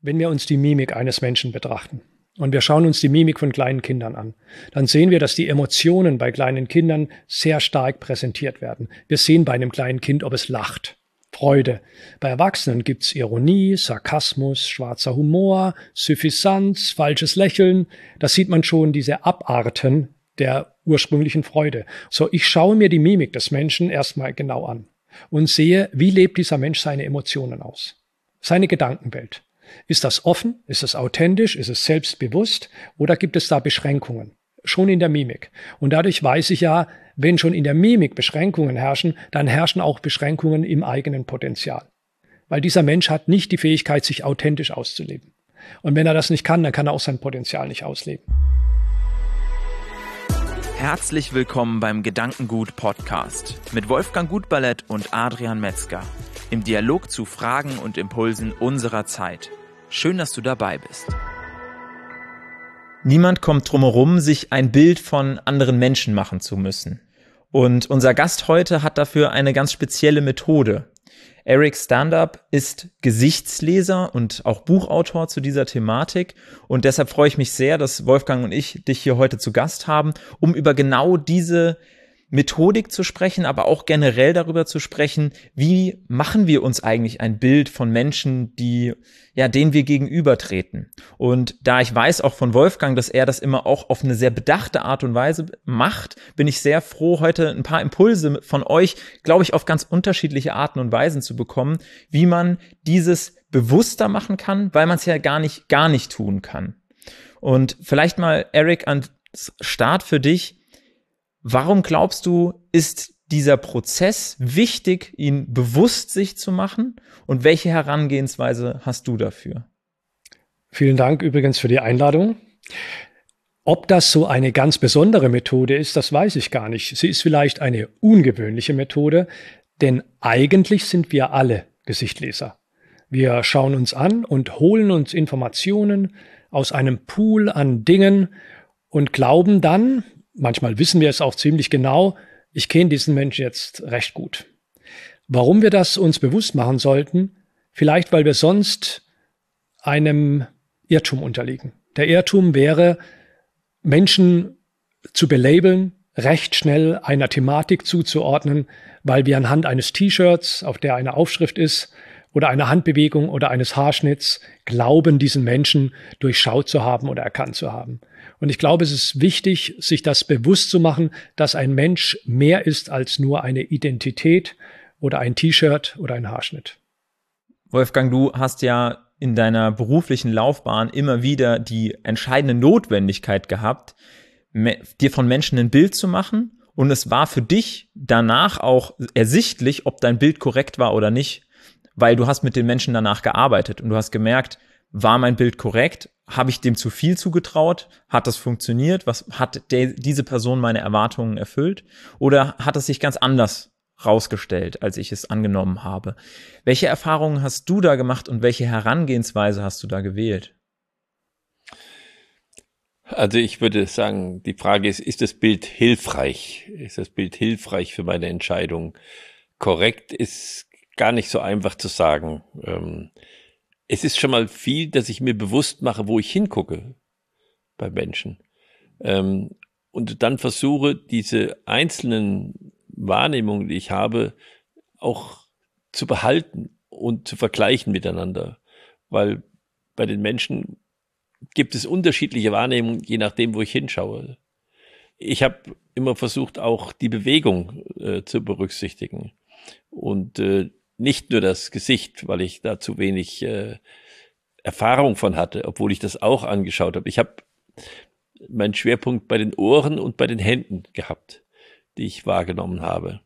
Wenn wir uns die Mimik eines Menschen betrachten und wir schauen uns die Mimik von kleinen Kindern an, dann sehen wir, dass die Emotionen bei kleinen Kindern sehr stark präsentiert werden. Wir sehen bei einem kleinen Kind, ob es lacht. Freude. Bei Erwachsenen gibt's Ironie, Sarkasmus, schwarzer Humor, Suffisanz, falsches Lächeln. Da sieht man schon diese Abarten der ursprünglichen Freude. So, ich schaue mir die Mimik des Menschen erstmal genau an und sehe, wie lebt dieser Mensch seine Emotionen aus. Seine Gedankenwelt. Ist das offen? Ist es authentisch? Ist es selbstbewusst? Oder gibt es da Beschränkungen? Schon in der Mimik. Und dadurch weiß ich ja, wenn schon in der Mimik Beschränkungen herrschen, dann herrschen auch Beschränkungen im eigenen Potenzial. Weil dieser Mensch hat nicht die Fähigkeit, sich authentisch auszuleben. Und wenn er das nicht kann, dann kann er auch sein Potenzial nicht ausleben. Herzlich willkommen beim Gedankengut Podcast mit Wolfgang Gutballett und Adrian Metzger im Dialog zu Fragen und Impulsen unserer Zeit. Schön, dass du dabei bist. Niemand kommt drumherum, sich ein Bild von anderen Menschen machen zu müssen. Und unser Gast heute hat dafür eine ganz spezielle Methode. Eric Standup ist Gesichtsleser und auch Buchautor zu dieser Thematik. Und deshalb freue ich mich sehr, dass Wolfgang und ich dich hier heute zu Gast haben, um über genau diese Methodik zu sprechen, aber auch generell darüber zu sprechen, wie machen wir uns eigentlich ein Bild von Menschen, die, ja, denen wir gegenübertreten. Und da ich weiß auch von Wolfgang, dass er das immer auch auf eine sehr bedachte Art und Weise macht, bin ich sehr froh, heute ein paar Impulse von euch, glaube ich, auf ganz unterschiedliche Arten und Weisen zu bekommen, wie man dieses bewusster machen kann, weil man es ja gar nicht, gar nicht tun kann. Und vielleicht mal, Eric, an Start für dich Warum glaubst du, ist dieser Prozess wichtig, ihn bewusst sich zu machen? Und welche Herangehensweise hast du dafür? Vielen Dank übrigens für die Einladung. Ob das so eine ganz besondere Methode ist, das weiß ich gar nicht. Sie ist vielleicht eine ungewöhnliche Methode, denn eigentlich sind wir alle Gesichtleser. Wir schauen uns an und holen uns Informationen aus einem Pool an Dingen und glauben dann, manchmal wissen wir es auch ziemlich genau, ich kenne diesen Menschen jetzt recht gut. Warum wir das uns bewusst machen sollten? Vielleicht, weil wir sonst einem Irrtum unterliegen. Der Irrtum wäre, Menschen zu belabeln, recht schnell einer Thematik zuzuordnen, weil wir anhand eines T-Shirts, auf der eine Aufschrift ist, oder einer Handbewegung oder eines Haarschnitts glauben, diesen Menschen durchschaut zu haben oder erkannt zu haben. Und ich glaube, es ist wichtig, sich das bewusst zu machen, dass ein Mensch mehr ist als nur eine Identität oder ein T-Shirt oder ein Haarschnitt. Wolfgang, du hast ja in deiner beruflichen Laufbahn immer wieder die entscheidende Notwendigkeit gehabt, dir von Menschen ein Bild zu machen. Und es war für dich danach auch ersichtlich, ob dein Bild korrekt war oder nicht, weil du hast mit den Menschen danach gearbeitet und du hast gemerkt, war mein Bild korrekt? Habe ich dem zu viel zugetraut? Hat das funktioniert? Was hat der, diese Person meine Erwartungen erfüllt? Oder hat es sich ganz anders rausgestellt, als ich es angenommen habe? Welche Erfahrungen hast du da gemacht und welche Herangehensweise hast du da gewählt? Also ich würde sagen, die Frage ist, ist das Bild hilfreich? Ist das Bild hilfreich für meine Entscheidung? Korrekt ist gar nicht so einfach zu sagen. Ähm, es ist schon mal viel, dass ich mir bewusst mache, wo ich hingucke bei Menschen. Ähm, und dann versuche, diese einzelnen Wahrnehmungen, die ich habe, auch zu behalten und zu vergleichen miteinander. Weil bei den Menschen gibt es unterschiedliche Wahrnehmungen, je nachdem, wo ich hinschaue. Ich habe immer versucht, auch die Bewegung äh, zu berücksichtigen. Und äh, nicht nur das Gesicht, weil ich da zu wenig äh, Erfahrung von hatte, obwohl ich das auch angeschaut habe. Ich habe meinen Schwerpunkt bei den Ohren und bei den Händen gehabt, die ich wahrgenommen habe.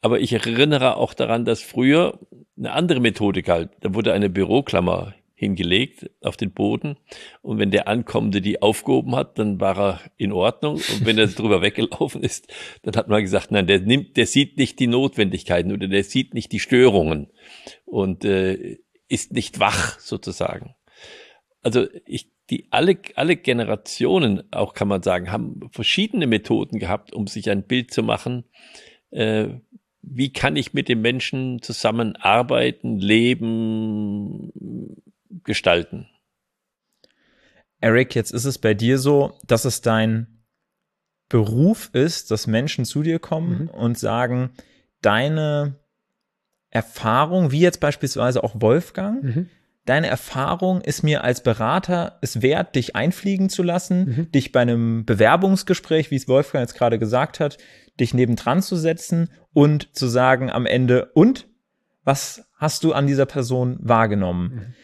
Aber ich erinnere auch daran, dass früher eine andere Methode galt. Da wurde eine Büroklammer hingelegt auf den Boden. Und wenn der Ankommende die aufgehoben hat, dann war er in Ordnung. Und wenn er drüber weggelaufen ist, dann hat man gesagt, nein, der nimmt, der sieht nicht die Notwendigkeiten oder der sieht nicht die Störungen und äh, ist nicht wach sozusagen. Also ich, die alle, alle Generationen, auch kann man sagen, haben verschiedene Methoden gehabt, um sich ein Bild zu machen, äh, wie kann ich mit dem Menschen zusammenarbeiten, leben, gestalten. Eric, jetzt ist es bei dir so, dass es dein Beruf ist, dass Menschen zu dir kommen mhm. und sagen, deine Erfahrung, wie jetzt beispielsweise auch Wolfgang, mhm. deine Erfahrung ist mir als Berater es wert, dich einfliegen zu lassen, mhm. dich bei einem Bewerbungsgespräch, wie es Wolfgang jetzt gerade gesagt hat, dich nebendran zu setzen und zu sagen am Ende, und was hast du an dieser Person wahrgenommen?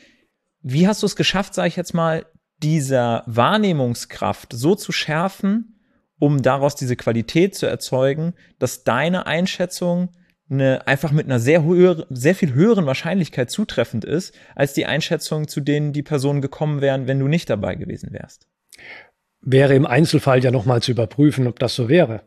Wie hast du es geschafft, sage ich jetzt mal, dieser Wahrnehmungskraft so zu schärfen, um daraus diese Qualität zu erzeugen, dass deine Einschätzung eine, einfach mit einer sehr, höher, sehr viel höheren Wahrscheinlichkeit zutreffend ist, als die Einschätzung, zu denen die Personen gekommen wären, wenn du nicht dabei gewesen wärst. Wäre im Einzelfall ja nochmal zu überprüfen, ob das so wäre.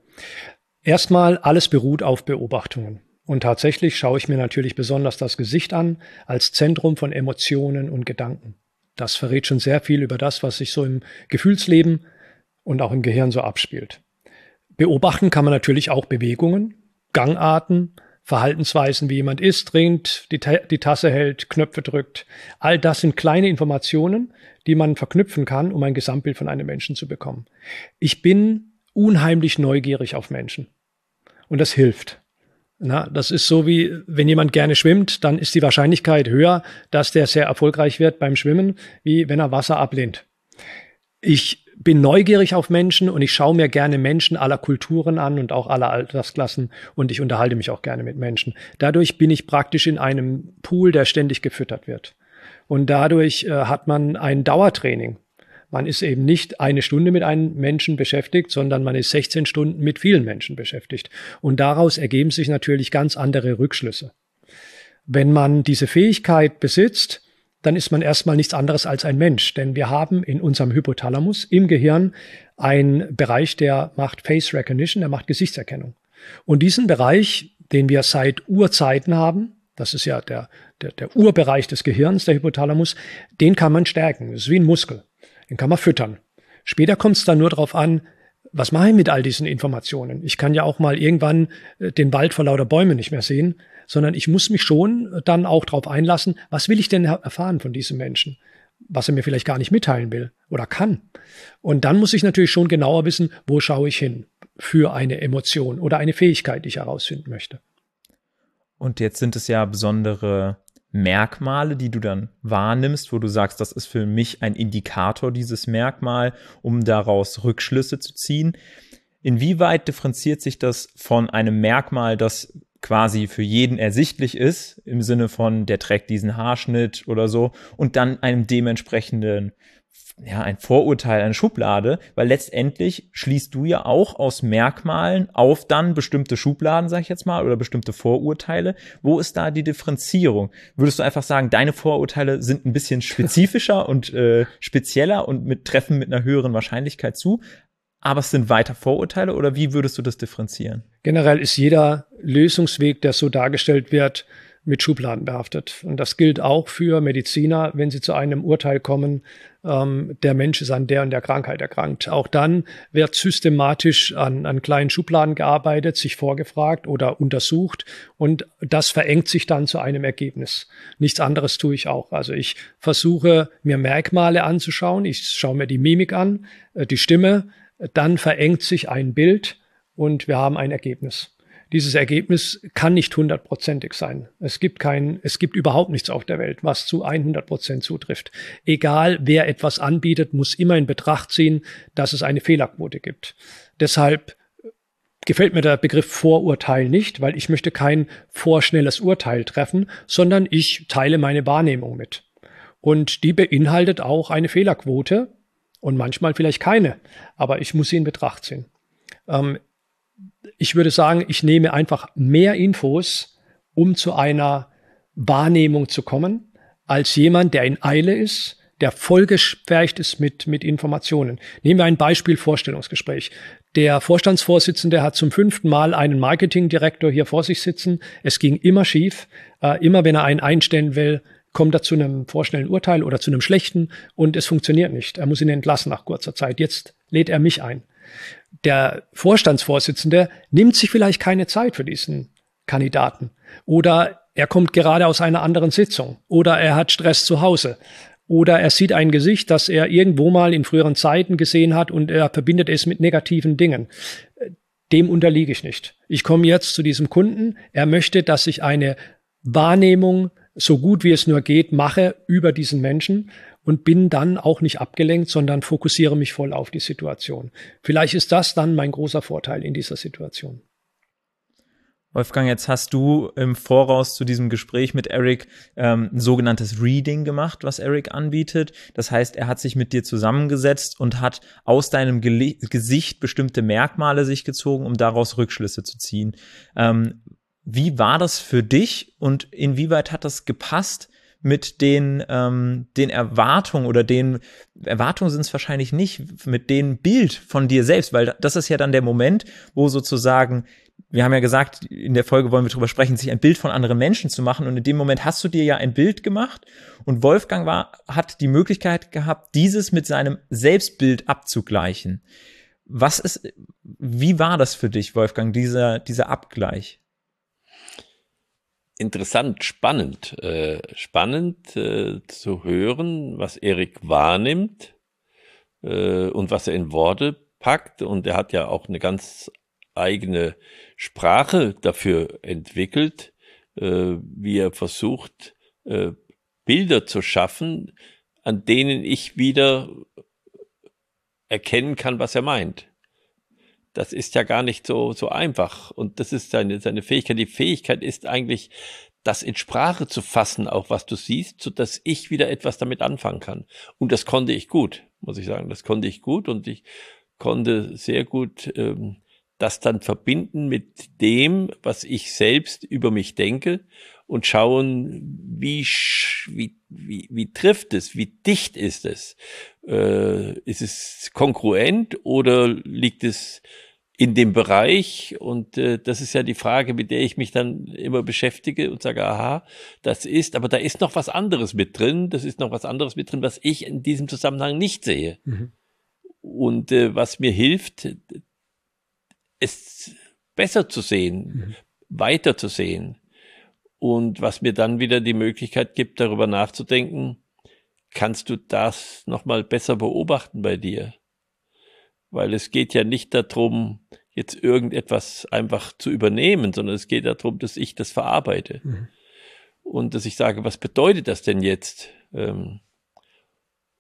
Erstmal, alles beruht auf Beobachtungen. Und tatsächlich schaue ich mir natürlich besonders das Gesicht an als Zentrum von Emotionen und Gedanken. Das verrät schon sehr viel über das, was sich so im Gefühlsleben und auch im Gehirn so abspielt. Beobachten kann man natürlich auch Bewegungen, Gangarten, Verhaltensweisen, wie jemand isst, trinkt, die, die Tasse hält, Knöpfe drückt. All das sind kleine Informationen, die man verknüpfen kann, um ein Gesamtbild von einem Menschen zu bekommen. Ich bin unheimlich neugierig auf Menschen. Und das hilft. Na, das ist so wie, wenn jemand gerne schwimmt, dann ist die Wahrscheinlichkeit höher, dass der sehr erfolgreich wird beim Schwimmen, wie wenn er Wasser ablehnt. Ich bin neugierig auf Menschen und ich schaue mir gerne Menschen aller Kulturen an und auch aller Altersklassen und ich unterhalte mich auch gerne mit Menschen. Dadurch bin ich praktisch in einem Pool, der ständig gefüttert wird. Und dadurch äh, hat man ein Dauertraining. Man ist eben nicht eine Stunde mit einem Menschen beschäftigt, sondern man ist 16 Stunden mit vielen Menschen beschäftigt. Und daraus ergeben sich natürlich ganz andere Rückschlüsse. Wenn man diese Fähigkeit besitzt, dann ist man erstmal nichts anderes als ein Mensch, denn wir haben in unserem Hypothalamus im Gehirn einen Bereich, der macht Face Recognition, der macht Gesichtserkennung. Und diesen Bereich, den wir seit Urzeiten haben, das ist ja der, der, der Urbereich des Gehirns, der Hypothalamus, den kann man stärken. Das ist wie ein Muskel. Den kann man füttern. Später kommt es dann nur darauf an, was mache ich mit all diesen Informationen? Ich kann ja auch mal irgendwann äh, den Wald vor lauter Bäumen nicht mehr sehen, sondern ich muss mich schon äh, dann auch darauf einlassen, was will ich denn erfahren von diesem Menschen? was er mir vielleicht gar nicht mitteilen will oder kann. Und dann muss ich natürlich schon genauer wissen, wo schaue ich hin für eine Emotion oder eine Fähigkeit, die ich herausfinden möchte. Und jetzt sind es ja besondere Merkmale, die du dann wahrnimmst, wo du sagst, das ist für mich ein Indikator, dieses Merkmal, um daraus Rückschlüsse zu ziehen. Inwieweit differenziert sich das von einem Merkmal, das quasi für jeden ersichtlich ist, im Sinne von, der trägt diesen Haarschnitt oder so, und dann einem dementsprechenden ja, ein Vorurteil, eine Schublade, weil letztendlich schließt du ja auch aus Merkmalen auf dann bestimmte Schubladen, sag ich jetzt mal, oder bestimmte Vorurteile. Wo ist da die Differenzierung? Würdest du einfach sagen, deine Vorurteile sind ein bisschen spezifischer und äh, spezieller und mit treffen mit einer höheren Wahrscheinlichkeit zu, aber es sind weiter Vorurteile oder wie würdest du das differenzieren? Generell ist jeder Lösungsweg, der so dargestellt wird, mit Schubladen behaftet. Und das gilt auch für Mediziner, wenn sie zu einem Urteil kommen, ähm, der Mensch ist an der und der Krankheit erkrankt. Auch dann wird systematisch an, an kleinen Schubladen gearbeitet, sich vorgefragt oder untersucht und das verengt sich dann zu einem Ergebnis. Nichts anderes tue ich auch. Also ich versuche mir Merkmale anzuschauen, ich schaue mir die Mimik an, äh, die Stimme, dann verengt sich ein Bild und wir haben ein Ergebnis dieses Ergebnis kann nicht hundertprozentig sein. Es gibt kein, es gibt überhaupt nichts auf der Welt, was zu 100 Prozent zutrifft. Egal, wer etwas anbietet, muss immer in Betracht ziehen, dass es eine Fehlerquote gibt. Deshalb gefällt mir der Begriff Vorurteil nicht, weil ich möchte kein vorschnelles Urteil treffen, sondern ich teile meine Wahrnehmung mit. Und die beinhaltet auch eine Fehlerquote und manchmal vielleicht keine, aber ich muss sie in Betracht ziehen. Ähm, ich würde sagen, ich nehme einfach mehr Infos, um zu einer Wahrnehmung zu kommen, als jemand, der in Eile ist, der vollgesperrt ist mit, mit Informationen. Nehmen wir ein Beispiel Vorstellungsgespräch. Der Vorstandsvorsitzende hat zum fünften Mal einen Marketingdirektor hier vor sich sitzen. Es ging immer schief. Äh, immer wenn er einen einstellen will, kommt er zu einem vorschnellen Urteil oder zu einem schlechten und es funktioniert nicht. Er muss ihn entlassen nach kurzer Zeit. Jetzt lädt er mich ein der Vorstandsvorsitzende nimmt sich vielleicht keine Zeit für diesen Kandidaten oder er kommt gerade aus einer anderen Sitzung oder er hat Stress zu Hause Oder er sieht ein Gesicht, das er irgendwo mal in früheren Zeiten gesehen hat und er verbindet es mit negativen Dingen. Dem unterliege ich nicht. Ich komme jetzt zu diesem Kunden. Er möchte, dass ich eine Wahrnehmung so gut wie es nur geht mache über diesen Menschen und bin dann auch nicht abgelenkt, sondern fokussiere mich voll auf die Situation. Vielleicht ist das dann mein großer Vorteil in dieser Situation. Wolfgang, jetzt hast du im Voraus zu diesem Gespräch mit Eric ähm, ein sogenanntes Reading gemacht, was Eric anbietet. Das heißt, er hat sich mit dir zusammengesetzt und hat aus deinem Gele Gesicht bestimmte Merkmale sich gezogen, um daraus Rückschlüsse zu ziehen. Ähm, wie war das für dich und inwieweit hat das gepasst mit den, ähm, den Erwartungen oder den Erwartungen sind es wahrscheinlich nicht, mit dem Bild von dir selbst, weil das ist ja dann der Moment, wo sozusagen, wir haben ja gesagt, in der Folge wollen wir drüber sprechen, sich ein Bild von anderen Menschen zu machen und in dem Moment hast du dir ja ein Bild gemacht und Wolfgang war, hat die Möglichkeit gehabt, dieses mit seinem Selbstbild abzugleichen. Was ist, wie war das für dich, Wolfgang, dieser, dieser Abgleich? Interessant, spannend, äh, spannend äh, zu hören, was Erik wahrnimmt äh, und was er in Worte packt. Und er hat ja auch eine ganz eigene Sprache dafür entwickelt, äh, wie er versucht, äh, Bilder zu schaffen, an denen ich wieder erkennen kann, was er meint das ist ja gar nicht so, so einfach. Und das ist seine, seine Fähigkeit. Die Fähigkeit ist eigentlich, das in Sprache zu fassen, auch was du siehst, so dass ich wieder etwas damit anfangen kann. Und das konnte ich gut, muss ich sagen. Das konnte ich gut und ich konnte sehr gut ähm, das dann verbinden mit dem, was ich selbst über mich denke und schauen, wie, wie, wie, wie trifft es, wie dicht ist es. Äh, ist es kongruent oder liegt es in dem Bereich? Und äh, das ist ja die Frage, mit der ich mich dann immer beschäftige und sage, aha, das ist, aber da ist noch was anderes mit drin, das ist noch was anderes mit drin, was ich in diesem Zusammenhang nicht sehe. Mhm. Und äh, was mir hilft, es besser zu sehen, mhm. weiter zu sehen. Und was mir dann wieder die Möglichkeit gibt, darüber nachzudenken, kannst du das nochmal besser beobachten bei dir? Weil es geht ja nicht darum, jetzt irgendetwas einfach zu übernehmen, sondern es geht darum, dass ich das verarbeite. Mhm. Und dass ich sage, was bedeutet das denn jetzt? Ähm,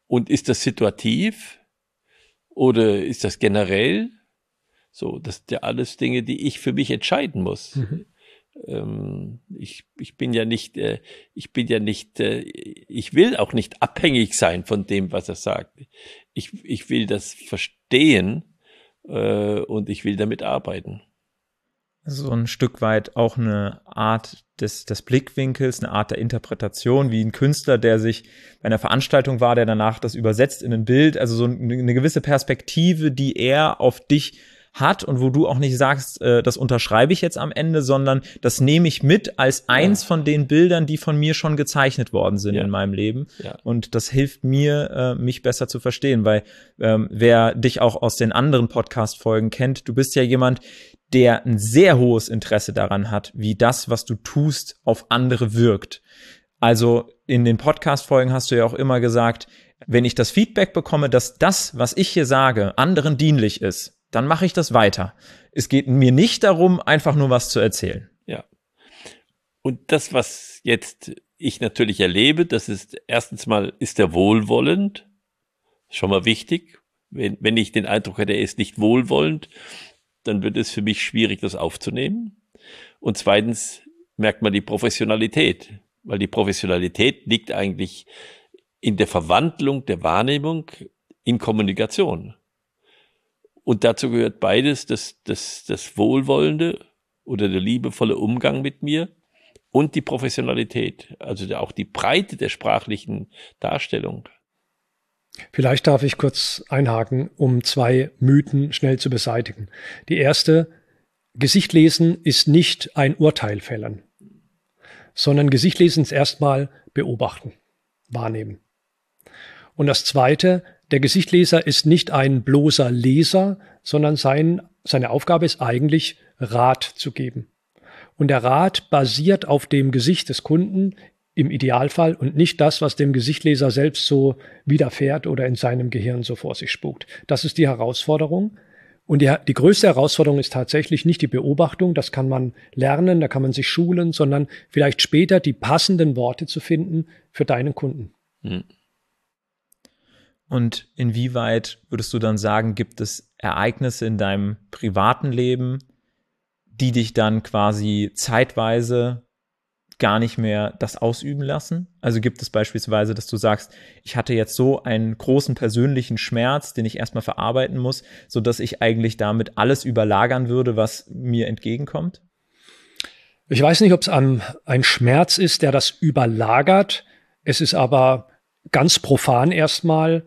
und ist das situativ? Oder ist das generell? So, das sind ja alles Dinge, die ich für mich entscheiden muss. Mhm. Ähm, ich, ich bin ja nicht, äh, ich bin ja nicht, äh, ich will auch nicht abhängig sein von dem, was er sagt. Ich, ich will das verstehen äh, und ich will damit arbeiten. So ein Stück weit auch eine Art des, des Blickwinkels, eine Art der Interpretation, wie ein Künstler, der sich bei einer Veranstaltung war, der danach das übersetzt in ein Bild, also so eine, eine gewisse Perspektive, die er auf dich hat und wo du auch nicht sagst, äh, das unterschreibe ich jetzt am Ende, sondern das nehme ich mit als eins ja. von den Bildern, die von mir schon gezeichnet worden sind ja. in meinem Leben. Ja. Und das hilft mir, äh, mich besser zu verstehen, weil ähm, wer dich auch aus den anderen Podcast-Folgen kennt, du bist ja jemand, der ein sehr hohes Interesse daran hat, wie das, was du tust, auf andere wirkt. Also in den Podcast-Folgen hast du ja auch immer gesagt, wenn ich das Feedback bekomme, dass das, was ich hier sage, anderen dienlich ist, dann mache ich das weiter. Es geht mir nicht darum, einfach nur was zu erzählen. Ja. Und das, was jetzt ich natürlich erlebe, das ist erstens mal, ist er wohlwollend. Schon mal wichtig. Wenn, wenn ich den Eindruck hätte, er ist nicht wohlwollend, dann wird es für mich schwierig, das aufzunehmen. Und zweitens merkt man die Professionalität, weil die Professionalität liegt eigentlich in der Verwandlung der Wahrnehmung in Kommunikation. Und dazu gehört beides, das, das, das Wohlwollende oder der liebevolle Umgang mit mir und die Professionalität, also auch die Breite der sprachlichen Darstellung. Vielleicht darf ich kurz einhaken, um zwei Mythen schnell zu beseitigen. Die erste, Gesicht lesen ist nicht ein Urteil fällen, sondern Gesicht lesen ist erstmal beobachten, wahrnehmen. Und das zweite, der Gesichtleser ist nicht ein bloßer Leser, sondern sein, seine Aufgabe ist eigentlich, Rat zu geben. Und der Rat basiert auf dem Gesicht des Kunden im Idealfall und nicht das, was dem Gesichtleser selbst so widerfährt oder in seinem Gehirn so vor sich spukt. Das ist die Herausforderung. Und die, die größte Herausforderung ist tatsächlich nicht die Beobachtung, das kann man lernen, da kann man sich schulen, sondern vielleicht später die passenden Worte zu finden für deinen Kunden. Hm. Und inwieweit würdest du dann sagen, gibt es Ereignisse in deinem privaten Leben, die dich dann quasi zeitweise gar nicht mehr das ausüben lassen? Also gibt es beispielsweise, dass du sagst, ich hatte jetzt so einen großen persönlichen Schmerz, den ich erstmal verarbeiten muss, so dass ich eigentlich damit alles überlagern würde, was mir entgegenkommt? Ich weiß nicht, ob es ein, ein Schmerz ist, der das überlagert. Es ist aber ganz profan erstmal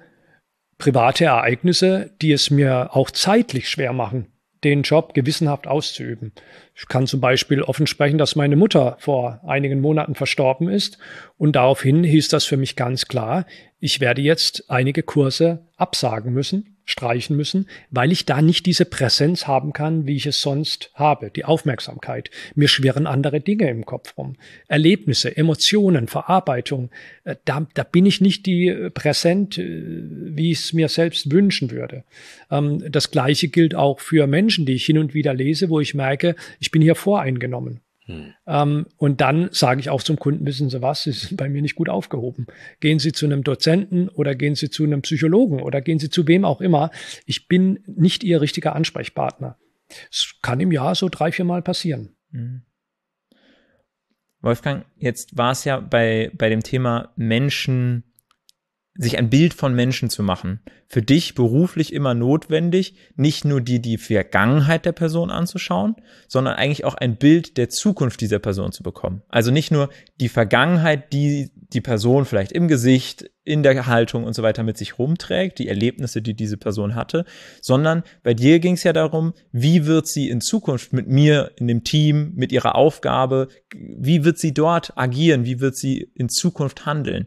private Ereignisse, die es mir auch zeitlich schwer machen, den Job gewissenhaft auszuüben. Ich kann zum Beispiel offen sprechen, dass meine Mutter vor einigen Monaten verstorben ist und daraufhin hieß das für mich ganz klar, ich werde jetzt einige Kurse absagen müssen, streichen müssen, weil ich da nicht diese Präsenz haben kann, wie ich es sonst habe, die Aufmerksamkeit. Mir schwirren andere Dinge im Kopf rum. Erlebnisse, Emotionen, Verarbeitung. Äh, da, da bin ich nicht die äh, präsent, äh, wie ich es mir selbst wünschen würde. Ähm, das Gleiche gilt auch für Menschen, die ich hin und wieder lese, wo ich merke, ich bin hier voreingenommen. Hm. Ähm, und dann sage ich auch zum Kunden, wissen Sie was, Sie sind bei mir nicht gut aufgehoben. Gehen Sie zu einem Dozenten oder gehen Sie zu einem Psychologen oder gehen Sie zu wem auch immer. Ich bin nicht Ihr richtiger Ansprechpartner. Es kann im Jahr so drei, vier Mal passieren. Hm. Wolfgang, jetzt war es ja bei, bei dem Thema Menschen sich ein Bild von Menschen zu machen, für dich beruflich immer notwendig, nicht nur die, die Vergangenheit der Person anzuschauen, sondern eigentlich auch ein Bild der Zukunft dieser Person zu bekommen. Also nicht nur die Vergangenheit, die die Person vielleicht im Gesicht, in der Haltung und so weiter mit sich rumträgt, die Erlebnisse, die diese Person hatte, sondern bei dir ging es ja darum, wie wird sie in Zukunft mit mir, in dem Team, mit ihrer Aufgabe, wie wird sie dort agieren, wie wird sie in Zukunft handeln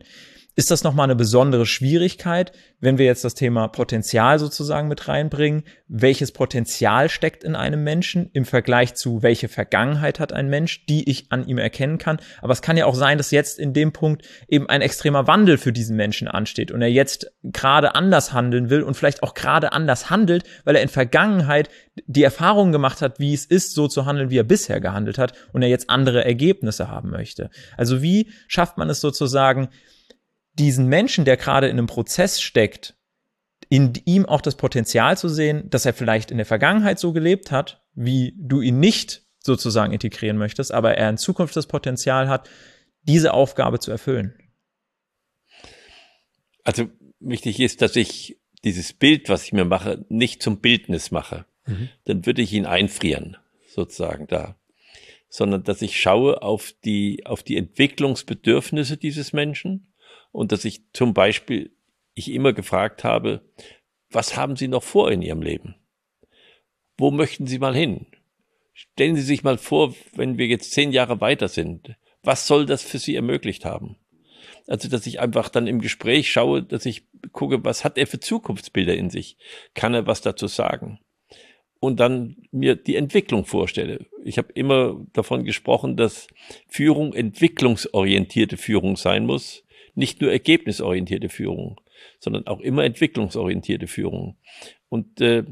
ist das nochmal eine besondere Schwierigkeit, wenn wir jetzt das Thema Potenzial sozusagen mit reinbringen. Welches Potenzial steckt in einem Menschen im Vergleich zu welche Vergangenheit hat ein Mensch, die ich an ihm erkennen kann. Aber es kann ja auch sein, dass jetzt in dem Punkt eben ein extremer Wandel für diesen Menschen ansteht und er jetzt gerade anders handeln will und vielleicht auch gerade anders handelt, weil er in Vergangenheit die Erfahrung gemacht hat, wie es ist, so zu handeln, wie er bisher gehandelt hat und er jetzt andere Ergebnisse haben möchte. Also wie schafft man es sozusagen, diesen Menschen, der gerade in einem Prozess steckt, in ihm auch das Potenzial zu sehen, dass er vielleicht in der Vergangenheit so gelebt hat, wie du ihn nicht sozusagen integrieren möchtest, aber er in Zukunft das Potenzial hat, diese Aufgabe zu erfüllen. Also wichtig ist, dass ich dieses Bild, was ich mir mache, nicht zum Bildnis mache. Mhm. Dann würde ich ihn einfrieren, sozusagen da. Sondern dass ich schaue auf die, auf die Entwicklungsbedürfnisse dieses Menschen und dass ich zum Beispiel ich immer gefragt habe, was haben Sie noch vor in Ihrem Leben? Wo möchten Sie mal hin? Stellen Sie sich mal vor, wenn wir jetzt zehn Jahre weiter sind, was soll das für Sie ermöglicht haben? Also, dass ich einfach dann im Gespräch schaue, dass ich gucke, was hat er für Zukunftsbilder in sich? Kann er was dazu sagen? Und dann mir die Entwicklung vorstelle. Ich habe immer davon gesprochen, dass Führung entwicklungsorientierte Führung sein muss nicht nur ergebnisorientierte Führung, sondern auch immer entwicklungsorientierte Führung. Und äh,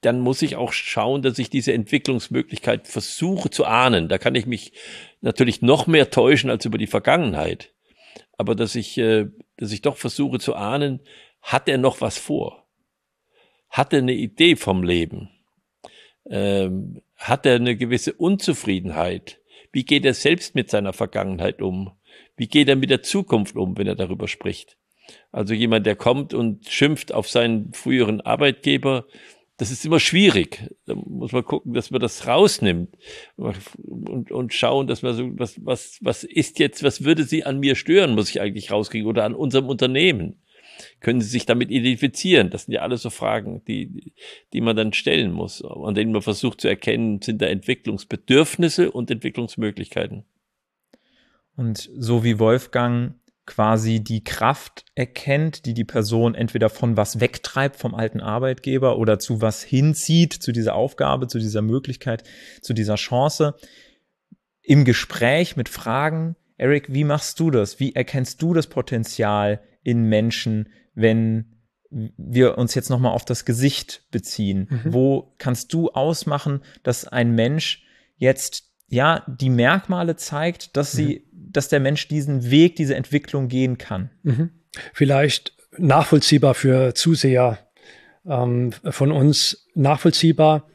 dann muss ich auch schauen, dass ich diese Entwicklungsmöglichkeit versuche zu ahnen. Da kann ich mich natürlich noch mehr täuschen als über die Vergangenheit. Aber dass ich, äh, dass ich doch versuche zu ahnen, hat er noch was vor? Hat er eine Idee vom Leben? Ähm, hat er eine gewisse Unzufriedenheit? Wie geht er selbst mit seiner Vergangenheit um? Wie geht er mit der Zukunft um, wenn er darüber spricht? Also jemand, der kommt und schimpft auf seinen früheren Arbeitgeber, das ist immer schwierig. Da muss man gucken, dass man das rausnimmt und, und schauen, dass man so, was, was, was ist jetzt, was würde sie an mir stören, muss ich eigentlich rauskriegen oder an unserem Unternehmen? Können Sie sich damit identifizieren? Das sind ja alles so Fragen, die, die man dann stellen muss, an denen man versucht zu erkennen, sind da Entwicklungsbedürfnisse und Entwicklungsmöglichkeiten. Und so wie Wolfgang quasi die Kraft erkennt, die die Person entweder von was wegtreibt vom alten Arbeitgeber oder zu was hinzieht, zu dieser Aufgabe, zu dieser Möglichkeit, zu dieser Chance. Im Gespräch mit Fragen Eric, wie machst du das? Wie erkennst du das Potenzial in Menschen, wenn wir uns jetzt nochmal auf das Gesicht beziehen? Mhm. Wo kannst du ausmachen, dass ein Mensch jetzt ja die Merkmale zeigt, dass sie, mhm. Dass der Mensch diesen Weg, diese Entwicklung gehen kann? Mhm. Vielleicht nachvollziehbar für Zuseher ähm, von uns, nachvollziehbar,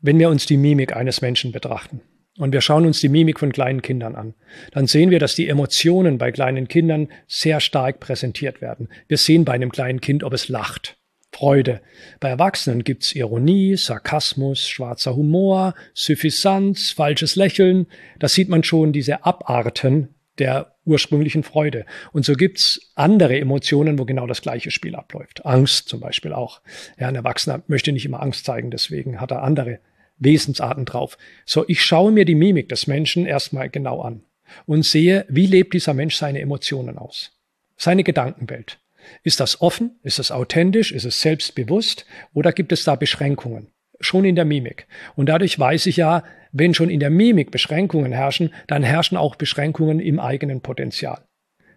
wenn wir uns die Mimik eines Menschen betrachten und wir schauen uns die Mimik von kleinen Kindern an, dann sehen wir, dass die Emotionen bei kleinen Kindern sehr stark präsentiert werden. Wir sehen bei einem kleinen Kind, ob es lacht. Freude. Bei Erwachsenen gibt's Ironie, Sarkasmus, schwarzer Humor, Suffisanz, falsches Lächeln. Da sieht man schon diese Abarten der ursprünglichen Freude. Und so gibt's andere Emotionen, wo genau das gleiche Spiel abläuft. Angst zum Beispiel auch. Ja, ein Erwachsener möchte nicht immer Angst zeigen, deswegen hat er andere Wesensarten drauf. So, ich schaue mir die Mimik des Menschen erstmal genau an und sehe, wie lebt dieser Mensch seine Emotionen aus. Seine Gedankenwelt. Ist das offen? Ist es authentisch? Ist es selbstbewusst? Oder gibt es da Beschränkungen? Schon in der Mimik. Und dadurch weiß ich ja, wenn schon in der Mimik Beschränkungen herrschen, dann herrschen auch Beschränkungen im eigenen Potenzial.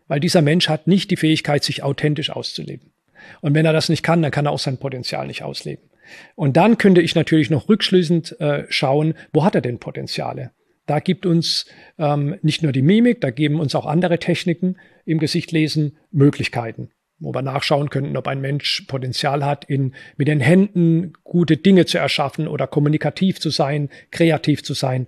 Weil dieser Mensch hat nicht die Fähigkeit, sich authentisch auszuleben. Und wenn er das nicht kann, dann kann er auch sein Potenzial nicht ausleben. Und dann könnte ich natürlich noch rückschließend äh, schauen, wo hat er denn Potenziale? Da gibt uns ähm, nicht nur die Mimik, da geben uns auch andere Techniken im Gesichtlesen Möglichkeiten, wo wir nachschauen könnten, ob ein Mensch Potenzial hat, in, mit den Händen gute Dinge zu erschaffen oder kommunikativ zu sein, kreativ zu sein.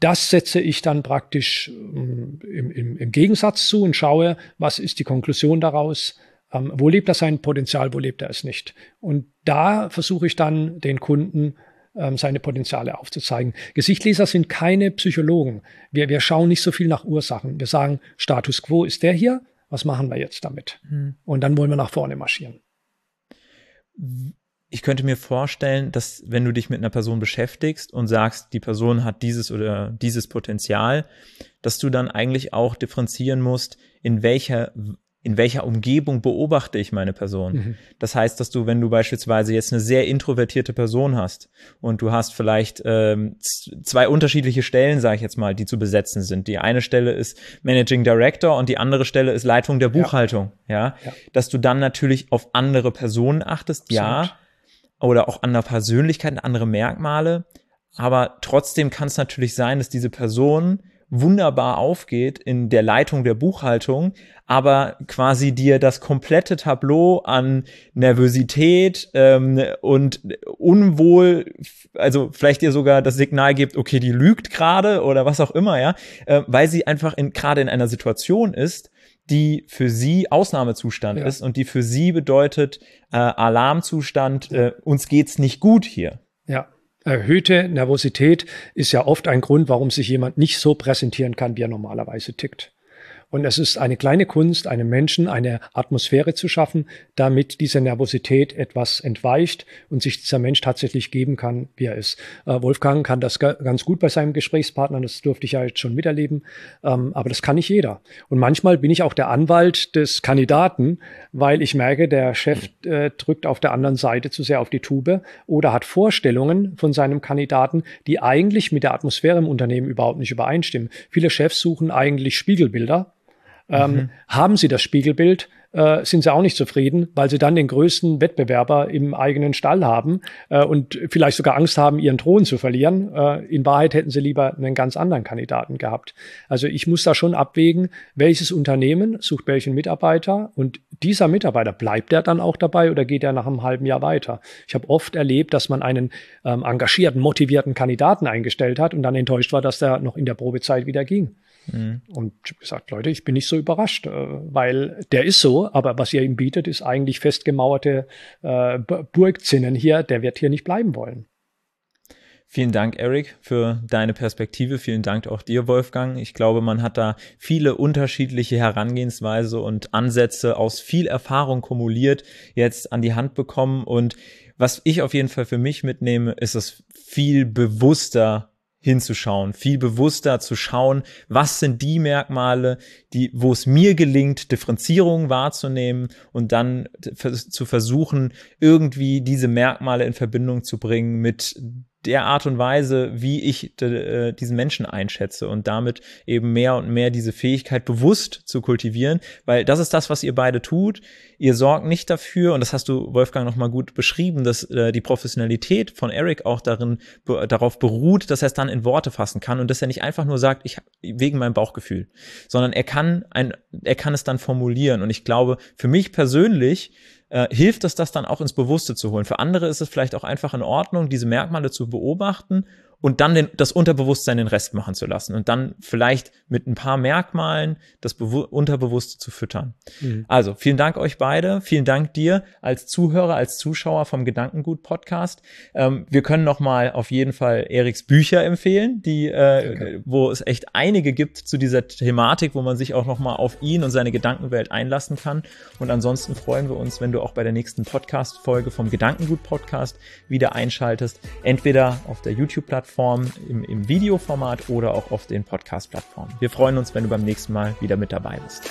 Das setze ich dann praktisch ähm, im, im, im Gegensatz zu und schaue, was ist die Konklusion daraus, ähm, wo lebt er sein Potenzial, wo lebt er es nicht? Und da versuche ich dann den Kunden ähm, seine Potenziale aufzuzeigen. Gesichtleser sind keine Psychologen. Wir, wir schauen nicht so viel nach Ursachen. Wir sagen, Status quo ist der hier, was machen wir jetzt damit? Mhm. Und dann wollen wir nach vorne marschieren. Ich könnte mir vorstellen, dass wenn du dich mit einer Person beschäftigst und sagst, die Person hat dieses oder dieses Potenzial, dass du dann eigentlich auch differenzieren musst, in welcher in welcher Umgebung beobachte ich meine Person. Mhm. Das heißt, dass du, wenn du beispielsweise jetzt eine sehr introvertierte Person hast und du hast vielleicht ähm, zwei unterschiedliche Stellen, sage ich jetzt mal, die zu besetzen sind. Die eine Stelle ist Managing Director und die andere Stelle ist Leitung der Buchhaltung. Ja, ja? ja. dass du dann natürlich auf andere Personen achtest, Absolut. ja, oder auch andere Persönlichkeiten, andere Merkmale. Aber trotzdem kann es natürlich sein, dass diese Person wunderbar aufgeht in der Leitung der Buchhaltung, aber quasi dir das komplette Tableau an Nervosität ähm, und Unwohl, also vielleicht dir sogar das Signal gibt, okay, die lügt gerade oder was auch immer, ja, äh, weil sie einfach in, gerade in einer Situation ist, die für sie Ausnahmezustand ja. ist und die für sie bedeutet äh, Alarmzustand, äh, uns geht's nicht gut hier. Erhöhte Nervosität ist ja oft ein Grund, warum sich jemand nicht so präsentieren kann, wie er normalerweise tickt. Und es ist eine kleine Kunst, einem Menschen eine Atmosphäre zu schaffen, damit diese Nervosität etwas entweicht und sich dieser Mensch tatsächlich geben kann, wie er ist. Äh, Wolfgang kann das ganz gut bei seinem Gesprächspartner, das durfte ich ja jetzt schon miterleben, ähm, aber das kann nicht jeder. Und manchmal bin ich auch der Anwalt des Kandidaten, weil ich merke, der Chef äh, drückt auf der anderen Seite zu sehr auf die Tube oder hat Vorstellungen von seinem Kandidaten, die eigentlich mit der Atmosphäre im Unternehmen überhaupt nicht übereinstimmen. Viele Chefs suchen eigentlich Spiegelbilder ähm, mhm. Haben Sie das Spiegelbild, äh, sind Sie auch nicht zufrieden, weil Sie dann den größten Wettbewerber im eigenen Stall haben äh, und vielleicht sogar Angst haben, Ihren Thron zu verlieren. Äh, in Wahrheit hätten Sie lieber einen ganz anderen Kandidaten gehabt. Also ich muss da schon abwägen, welches Unternehmen sucht welchen Mitarbeiter und dieser Mitarbeiter, bleibt er dann auch dabei oder geht er nach einem halben Jahr weiter? Ich habe oft erlebt, dass man einen ähm, engagierten, motivierten Kandidaten eingestellt hat und dann enttäuscht war, dass der noch in der Probezeit wieder ging. Mhm. Und ich gesagt, Leute, ich bin nicht so überrascht, äh, weil der ist so, aber was ihr ihm bietet, ist eigentlich festgemauerte äh, Burgzinnen hier, der wird hier nicht bleiben wollen. Vielen Dank, Eric, für deine Perspektive. Vielen Dank auch dir, Wolfgang. Ich glaube, man hat da viele unterschiedliche Herangehensweise und Ansätze aus viel Erfahrung kumuliert jetzt an die Hand bekommen. Und was ich auf jeden Fall für mich mitnehme, ist es viel bewusster hinzuschauen, viel bewusster zu schauen, was sind die Merkmale, die, wo es mir gelingt, Differenzierungen wahrzunehmen und dann zu versuchen, irgendwie diese Merkmale in Verbindung zu bringen mit der Art und Weise, wie ich äh, diesen Menschen einschätze und damit eben mehr und mehr diese Fähigkeit bewusst zu kultivieren, weil das ist das, was ihr beide tut. Ihr sorgt nicht dafür, und das hast du, Wolfgang, nochmal gut beschrieben, dass äh, die Professionalität von Eric auch darin be darauf beruht, dass er es dann in Worte fassen kann und dass er nicht einfach nur sagt, ich wegen meinem Bauchgefühl, sondern er kann ein, er kann es dann formulieren. Und ich glaube, für mich persönlich äh, hilft es, das dann auch ins Bewusste zu holen. Für andere ist es vielleicht auch einfach in Ordnung, diese Merkmale zu beobachten und dann den, das Unterbewusstsein den Rest machen zu lassen und dann vielleicht mit ein paar Merkmalen das Bewu Unterbewusste zu füttern. Mhm. Also vielen Dank euch beide, vielen Dank dir als Zuhörer, als Zuschauer vom Gedankengut Podcast. Ähm, wir können noch mal auf jeden Fall Eriks Bücher empfehlen, die äh, wo es echt einige gibt zu dieser Thematik, wo man sich auch noch mal auf ihn und seine Gedankenwelt einlassen kann. Und ansonsten freuen wir uns, wenn du auch bei der nächsten Podcast Folge vom Gedankengut Podcast wieder einschaltest, entweder auf der YouTube Plattform Plattformen im, im Videoformat oder auch auf den Podcast-Plattformen. Wir freuen uns, wenn du beim nächsten Mal wieder mit dabei bist.